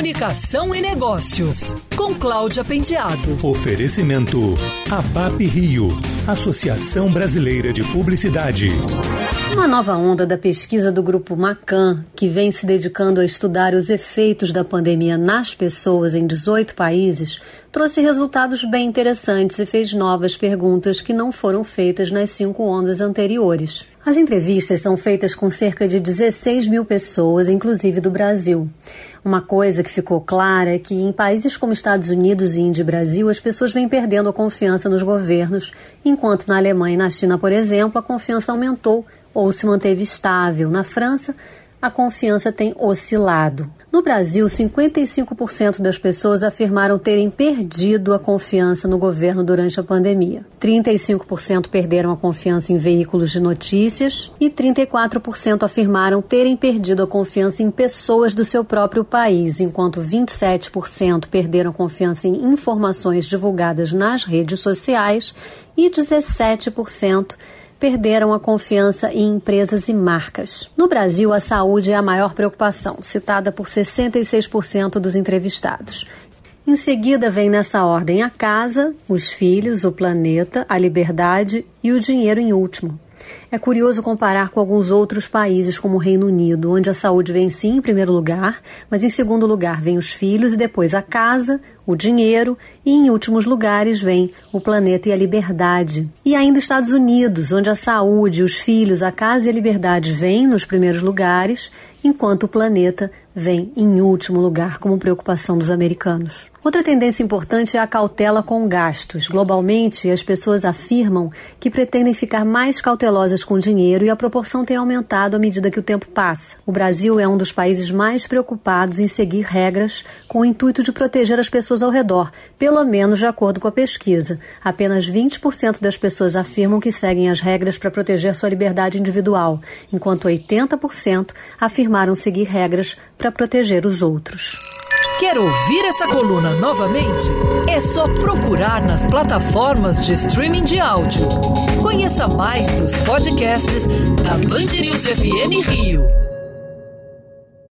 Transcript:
Comunicação e Negócios, com Cláudia Pendiado. Oferecimento ABAP Rio, Associação Brasileira de Publicidade. Uma nova onda da pesquisa do grupo Macan, que vem se dedicando a estudar os efeitos da pandemia nas pessoas em 18 países, trouxe resultados bem interessantes e fez novas perguntas que não foram feitas nas cinco ondas anteriores. As entrevistas são feitas com cerca de 16 mil pessoas, inclusive do Brasil. Uma coisa que ficou clara é que em países como Estados Unidos, Índia e Brasil, as pessoas vêm perdendo a confiança nos governos, enquanto na Alemanha e na China, por exemplo, a confiança aumentou ou se manteve estável. Na França, a confiança tem oscilado. No Brasil, 55% das pessoas afirmaram terem perdido a confiança no governo durante a pandemia. 35% perderam a confiança em veículos de notícias e 34% afirmaram terem perdido a confiança em pessoas do seu próprio país, enquanto 27% perderam confiança em informações divulgadas nas redes sociais e 17% perderam a confiança em empresas e marcas. No Brasil, a saúde é a maior preocupação, citada por 66% dos entrevistados. Em seguida, vem nessa ordem a casa, os filhos, o planeta, a liberdade e o dinheiro em último. É curioso comparar com alguns outros países, como o Reino Unido, onde a saúde vem sim em primeiro lugar, mas em segundo lugar vem os filhos e depois a casa, o dinheiro e em últimos lugares vem o planeta e a liberdade. E ainda Estados Unidos, onde a saúde, os filhos, a casa e a liberdade vêm nos primeiros lugares, enquanto o planeta vem em último lugar como preocupação dos americanos. Outra tendência importante é a cautela com gastos. Globalmente, as pessoas afirmam que pretendem ficar mais cautelosas com o dinheiro e a proporção tem aumentado à medida que o tempo passa. O Brasil é um dos países mais preocupados em seguir regras com o intuito de proteger as pessoas ao redor, pelo menos de acordo com a pesquisa. Apenas 20% das pessoas afirmam que seguem as regras para proteger sua liberdade individual, enquanto 80% afirmaram seguir regras para proteger os outros. Quer ouvir essa coluna novamente? É só procurar nas plataformas de streaming de áudio. Conheça mais dos podcasts da Band News FM Rio.